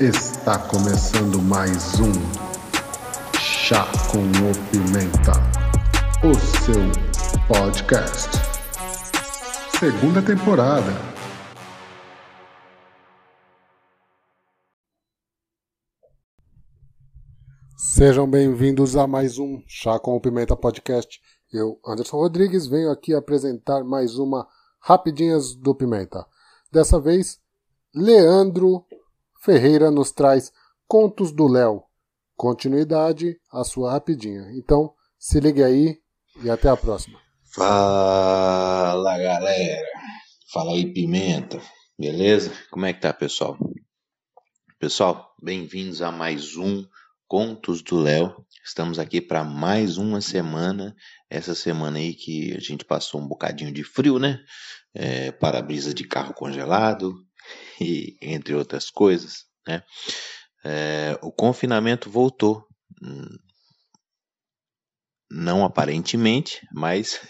Está começando mais um Chá com o Pimenta, o seu podcast. Segunda temporada. Sejam bem-vindos a mais um Chá com o Pimenta podcast. Eu, Anderson Rodrigues, venho aqui apresentar mais uma Rapidinhas do Pimenta. Dessa vez, Leandro Ferreira nos traz Contos do Léo. Continuidade, a sua rapidinha. Então, se ligue aí e até a próxima. Fala galera, fala aí Pimenta, beleza? Como é que tá pessoal? Pessoal, bem-vindos a mais um Contos do Léo. Estamos aqui para mais uma semana. Essa semana aí que a gente passou um bocadinho de frio, né? É, Para-brisa de carro congelado, e entre outras coisas, né? É, o confinamento voltou, hum, não aparentemente, mas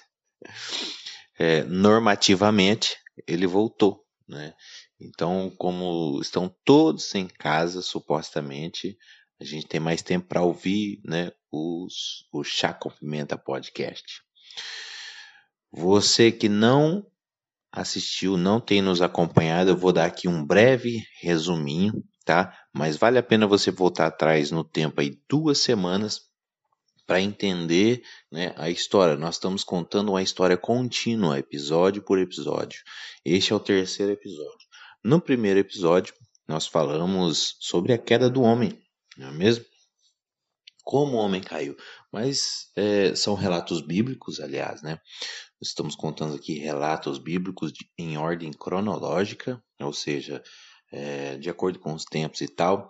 é, normativamente ele voltou, né? Então, como estão todos em casa, supostamente, a gente tem mais tempo para ouvir, né, os, o Chá com Pimenta Podcast. Você que não assistiu, não tem nos acompanhado, eu vou dar aqui um breve resuminho, tá? Mas vale a pena você voltar atrás no tempo aí duas semanas para entender né, a história. Nós estamos contando uma história contínua, episódio por episódio. Este é o terceiro episódio. No primeiro episódio, nós falamos sobre a queda do homem, não é mesmo? Como o homem caiu. Mas é, são relatos bíblicos, aliás, né? Estamos contando aqui relatos bíblicos de, em ordem cronológica, ou seja, é, de acordo com os tempos e tal,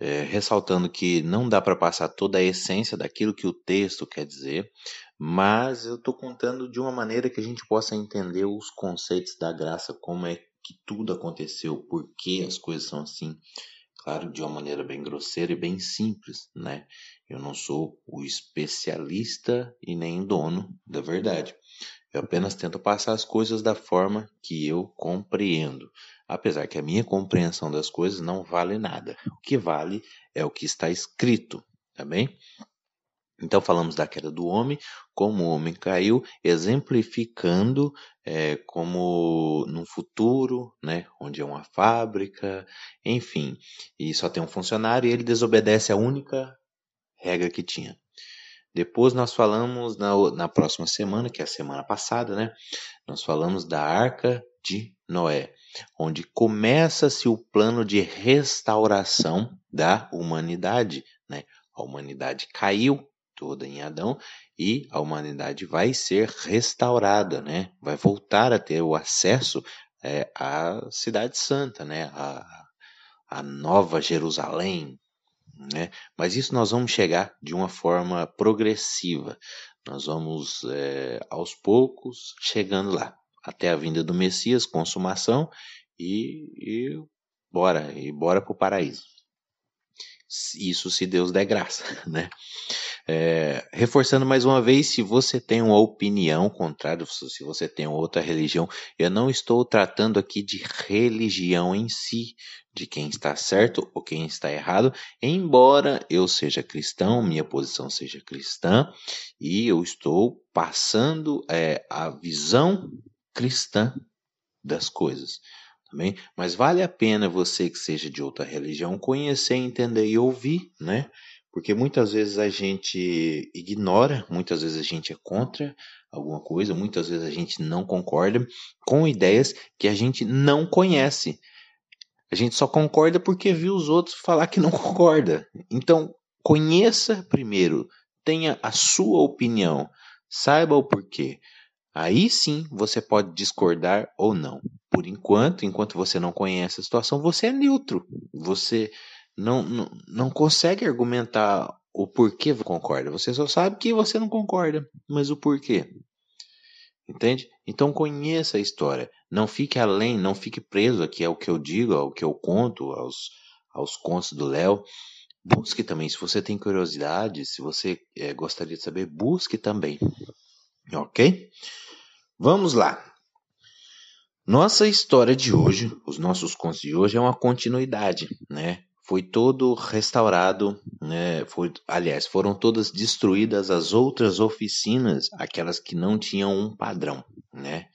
é, ressaltando que não dá para passar toda a essência daquilo que o texto quer dizer, mas eu estou contando de uma maneira que a gente possa entender os conceitos da graça, como é que tudo aconteceu, por que as coisas são assim. Claro, de uma maneira bem grosseira e bem simples, né? Eu não sou o especialista e nem dono da verdade. Eu apenas tento passar as coisas da forma que eu compreendo, apesar que a minha compreensão das coisas não vale nada. O que vale é o que está escrito, tá bem? Então falamos da queda do homem, como o homem caiu, exemplificando é, como no futuro, né, onde é uma fábrica, enfim, e só tem um funcionário e ele desobedece a única regra que tinha, depois nós falamos na, na próxima semana, que é a semana passada, né? Nós falamos da Arca de Noé, onde começa-se o plano de restauração da humanidade, né? A humanidade caiu toda em Adão e a humanidade vai ser restaurada, né? Vai voltar a ter o acesso é, à cidade santa, né? A, a nova Jerusalém, né? Mas isso nós vamos chegar de uma forma progressiva. Nós vamos é, aos poucos chegando lá, até a vinda do Messias, consumação e, e bora, e bora para o paraíso. Isso se Deus der graça, né? É, reforçando mais uma vez, se você tem uma opinião contrária, se você tem outra religião, eu não estou tratando aqui de religião em si, de quem está certo ou quem está errado, embora eu seja cristão, minha posição seja cristã, e eu estou passando é, a visão cristã das coisas. Também, mas vale a pena você que seja de outra religião conhecer, entender e ouvir, né? Porque muitas vezes a gente ignora, muitas vezes a gente é contra alguma coisa, muitas vezes a gente não concorda com ideias que a gente não conhece. A gente só concorda porque viu os outros falar que não concorda. Então, conheça primeiro, tenha a sua opinião, saiba o porquê. Aí sim você pode discordar ou não. Por enquanto, enquanto você não conhece a situação, você é neutro. Você não, não, não consegue argumentar o porquê concorda. Você só sabe que você não concorda, mas o porquê. Entende? Então conheça a história. Não fique além, não fique preso aqui ao que eu digo, ao que eu conto, aos, aos contos do Léo. Busque também, se você tem curiosidade, se você é, gostaria de saber, busque também. Ok? Vamos lá. Nossa história de hoje, os nossos contos de hoje, é uma continuidade, né? Foi todo restaurado, né? Foi, aliás, foram todas destruídas as outras oficinas, aquelas que não tinham um padrão, né?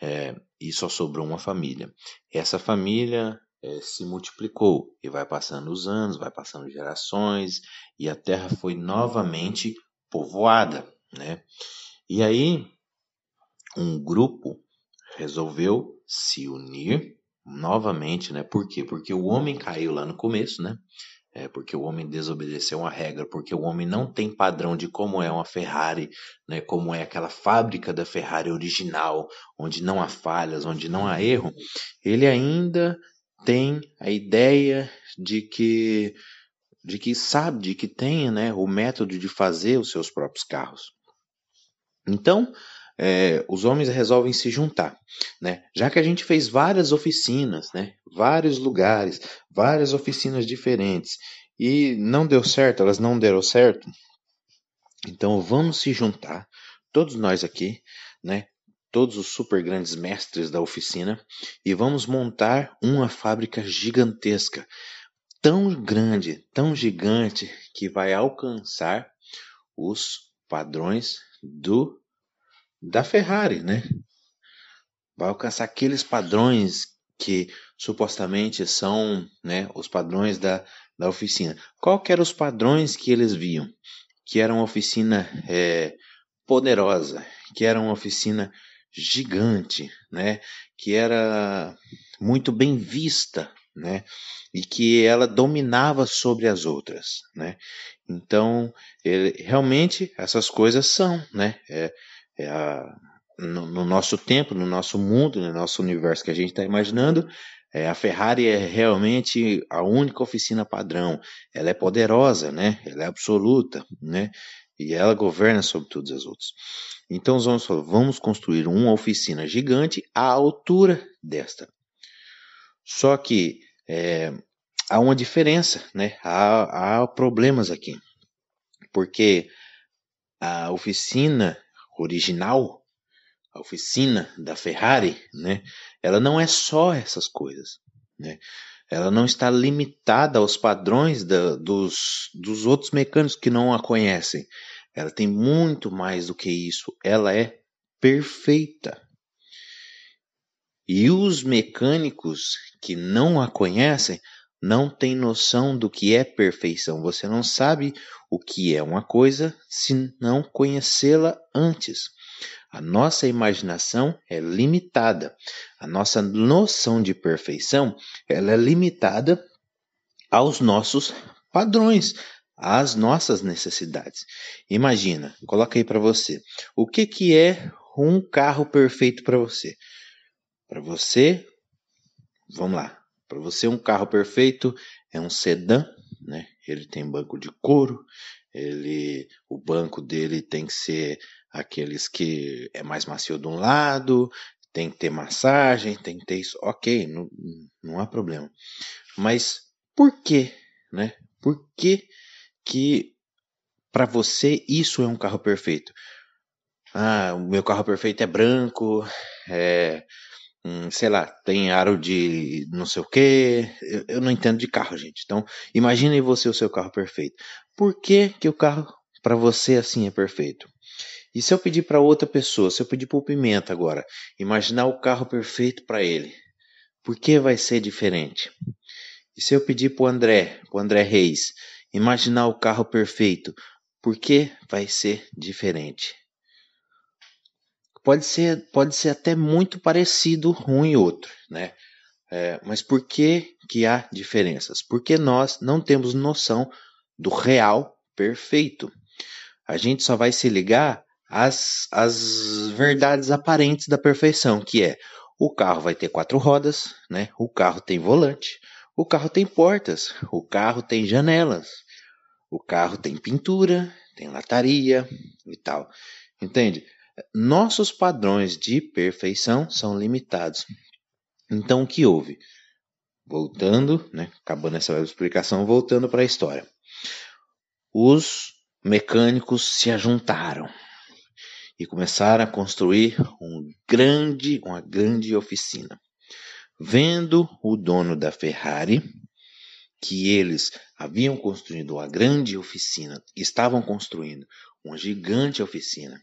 É, e só sobrou uma família. Essa família é, se multiplicou e vai passando os anos, vai passando gerações e a terra foi novamente povoada, né? E aí um grupo resolveu se unir novamente, né? Por quê? Porque o homem caiu lá no começo, né? É porque o homem desobedeceu uma regra, porque o homem não tem padrão de como é uma Ferrari, né? Como é aquela fábrica da Ferrari original, onde não há falhas, onde não há erro. Ele ainda tem a ideia de que de que sabe, de que tem, né, o método de fazer os seus próprios carros. Então, é, os homens resolvem se juntar, né? Já que a gente fez várias oficinas, né? Vários lugares, várias oficinas diferentes e não deu certo, elas não deram certo. Então vamos se juntar, todos nós aqui, né? Todos os super grandes mestres da oficina e vamos montar uma fábrica gigantesca, tão grande, tão gigante que vai alcançar os padrões do da Ferrari, né? Vai alcançar aqueles padrões que supostamente são né, os padrões da, da oficina. Qual eram os padrões que eles viam? Que era uma oficina é, poderosa, que era uma oficina gigante, né? Que era muito bem vista, né? E que ela dominava sobre as outras, né? Então, ele, realmente essas coisas são, né? É, é a, no, no, nosso tempo, no nosso mundo, no nosso universo que a gente está imaginando, é, a Ferrari é realmente a única oficina padrão. Ela é poderosa, né? Ela é absoluta, né? E ela governa sobre todas as outras. Então vamos vamos construir uma oficina gigante à altura desta. Só que é, há uma diferença, né? Há, há problemas aqui, porque a oficina original, a oficina da Ferrari, né, ela não é só essas coisas. Né? Ela não está limitada aos padrões da, dos, dos outros mecânicos que não a conhecem. Ela tem muito mais do que isso. Ela é perfeita. E os mecânicos que não a conhecem não têm noção do que é perfeição. Você não sabe o que é uma coisa se não conhecê-la antes. A nossa imaginação é limitada. A nossa noção de perfeição ela é limitada aos nossos padrões, às nossas necessidades. Imagina, coloca aí para você. O que, que é um carro perfeito para você? Para você, vamos lá. Para você, um carro perfeito é um sedã né? Ele tem banco de couro, ele, o banco dele tem que ser aqueles que é mais macio de um lado, tem que ter massagem, tem que ter isso, ok, não, não há problema. Mas por que, né? Por que que para você isso é um carro perfeito? Ah, o meu carro perfeito é branco, é, Hum, sei lá, tem aro de não sei o que. Eu, eu, não entendo de carro, gente. Então, imagine você o seu carro perfeito. Por que, que o carro para você assim é perfeito? E se eu pedir para outra pessoa, se eu pedir para o Pimenta agora, imaginar o carro perfeito para ele, por que vai ser diferente? E se eu pedir para o André, para André Reis, imaginar o carro perfeito, por que vai ser diferente? Pode ser, pode ser até muito parecido um e outro, né? É, mas por que, que há diferenças? Porque nós não temos noção do real perfeito. A gente só vai se ligar às, às verdades aparentes da perfeição, que é o carro vai ter quatro rodas, né? o carro tem volante, o carro tem portas, o carro tem janelas, o carro tem pintura, tem lataria e tal. Entende? Nossos padrões de perfeição são limitados. Então, o que houve? Voltando, né, acabando essa explicação, voltando para a história. Os mecânicos se ajuntaram e começaram a construir um grande, uma grande oficina. Vendo o dono da Ferrari que eles haviam construído uma grande oficina, estavam construindo uma gigante oficina,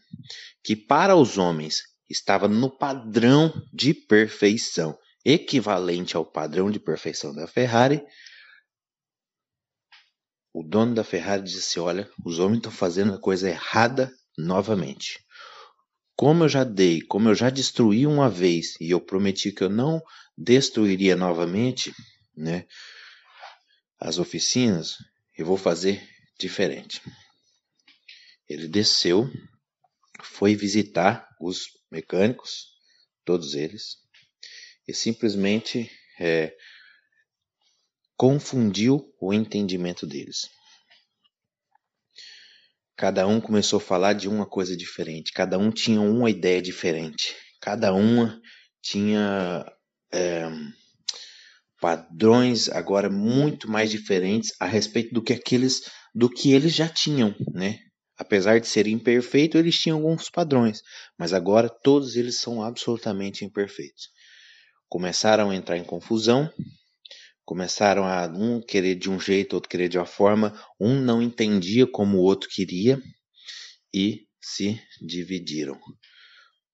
que para os homens estava no padrão de perfeição, equivalente ao padrão de perfeição da Ferrari, o dono da Ferrari disse: Olha, os homens estão fazendo a coisa errada novamente. Como eu já dei, como eu já destruí uma vez e eu prometi que eu não destruiria novamente, né? As oficinas, eu vou fazer diferente. Ele desceu, foi visitar os mecânicos, todos eles, e simplesmente é, confundiu o entendimento deles. Cada um começou a falar de uma coisa diferente, cada um tinha uma ideia diferente, cada uma tinha é, padrões agora muito mais diferentes a respeito do que aqueles do que eles já tinham, né? Apesar de serem imperfeitos, eles tinham alguns padrões, mas agora todos eles são absolutamente imperfeitos. Começaram a entrar em confusão, começaram a um querer de um jeito, outro querer de uma forma, um não entendia como o outro queria e se dividiram.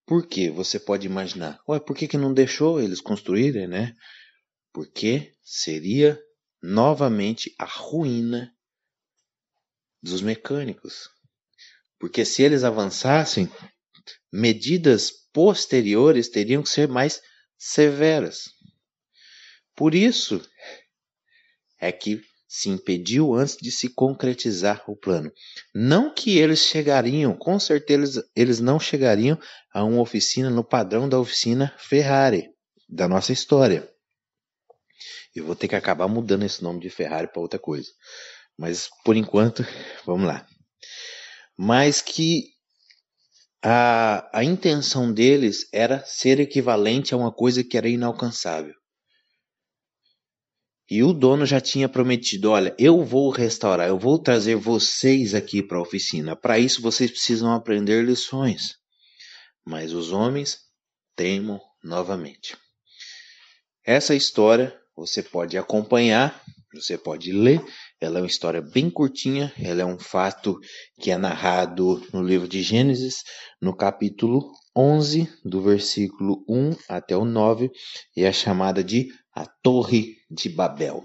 Por quê? Você pode imaginar. Ué, por que, que não deixou eles construírem, né? Porque seria novamente a ruína dos mecânicos. Porque se eles avançassem, medidas posteriores teriam que ser mais severas. Por isso é que se impediu antes de se concretizar o plano. Não que eles chegariam, com certeza eles não chegariam a uma oficina no padrão da oficina Ferrari da nossa história. Eu vou ter que acabar mudando esse nome de Ferrari para outra coisa. Mas por enquanto, vamos lá mas que a, a intenção deles era ser equivalente a uma coisa que era inalcançável. E o dono já tinha prometido: olha, eu vou restaurar, eu vou trazer vocês aqui para a oficina. Para isso vocês precisam aprender lições. Mas os homens teimam novamente. Essa história você pode acompanhar, você pode ler ela é uma história bem curtinha, ela é um fato que é narrado no livro de Gênesis, no capítulo 11, do versículo 1 até o 9, e é chamada de a Torre de Babel.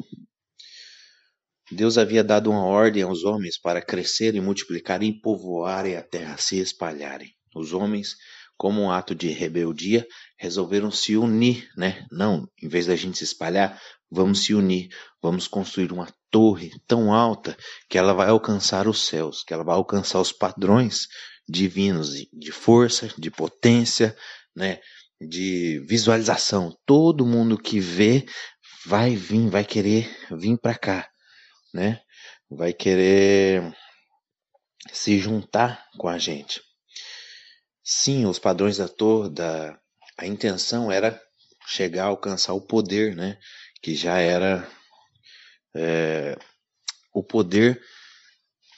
Deus havia dado uma ordem aos homens para crescerem, multiplicarem povoarem a terra, se espalharem. Os homens, como um ato de rebeldia, resolveram se unir, né? Não, em vez da gente se espalhar, vamos se unir, vamos construir uma torre tão alta que ela vai alcançar os céus, que ela vai alcançar os padrões divinos de força, de potência, né, de visualização. Todo mundo que vê vai vir, vai querer vir para cá, né? Vai querer se juntar com a gente. Sim, os padrões da torre, da a intenção era chegar a alcançar o poder, né? Que já era é, o poder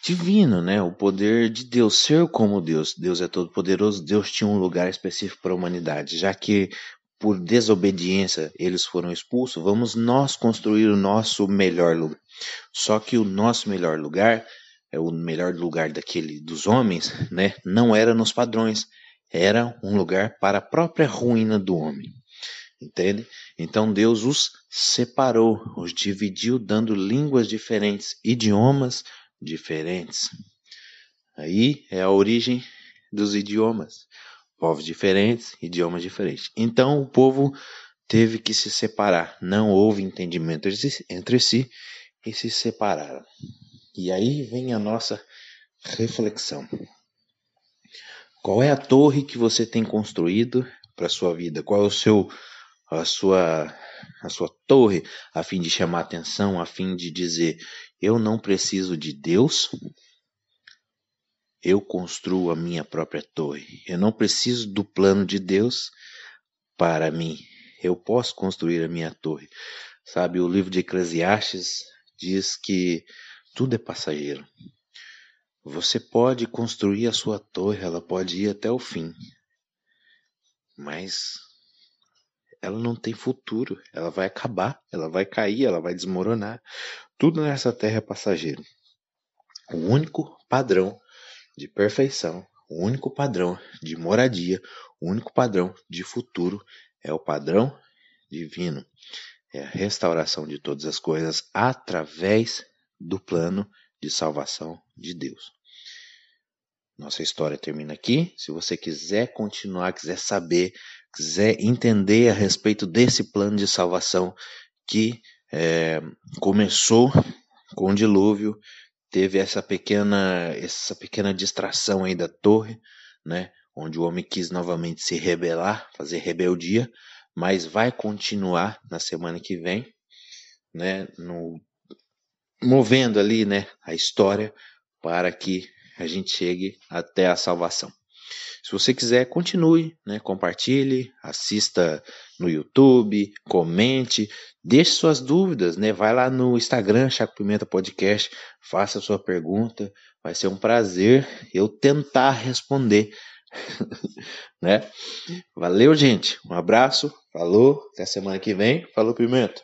divino, né? O poder de Deus, ser como Deus. Deus é todo poderoso. Deus tinha um lugar específico para a humanidade, já que por desobediência eles foram expulsos. Vamos nós construir o nosso melhor lugar. Só que o nosso melhor lugar é o melhor lugar daquele dos homens, né? Não era nos padrões, era um lugar para a própria ruína do homem. Entende? Então Deus os separou, os dividiu, dando línguas diferentes, idiomas diferentes. Aí é a origem dos idiomas. Povos diferentes, idiomas diferentes. Então o povo teve que se separar. Não houve entendimento entre si e se separaram. E aí vem a nossa reflexão. Qual é a torre que você tem construído para sua vida? Qual é o seu a sua a sua torre a fim de chamar atenção, a fim de dizer eu não preciso de Deus, eu construo a minha própria torre. Eu não preciso do plano de Deus para mim. Eu posso construir a minha torre. Sabe, o livro de Eclesiastes diz que tudo é passageiro. Você pode construir a sua torre, ela pode ir até o fim. Mas ela não tem futuro, ela vai acabar, ela vai cair, ela vai desmoronar. Tudo nessa terra é passageiro. O único padrão de perfeição, o único padrão de moradia, o único padrão de futuro é o padrão divino. É a restauração de todas as coisas através do plano de salvação de Deus. Nossa história termina aqui. Se você quiser continuar, quiser saber, quiser entender a respeito desse plano de salvação que é, começou com o dilúvio, teve essa pequena essa pequena distração aí da torre, né, onde o homem quis novamente se rebelar, fazer rebeldia, mas vai continuar na semana que vem, né, no, movendo ali, né, a história para que a gente chegue até a salvação. Se você quiser, continue, né? compartilhe, assista no YouTube, comente, deixe suas dúvidas, né? Vai lá no Instagram, Chaco Pimenta Podcast, faça sua pergunta. Vai ser um prazer eu tentar responder. né? Valeu, gente. Um abraço. Falou. Até semana que vem. Falou, Pimenta.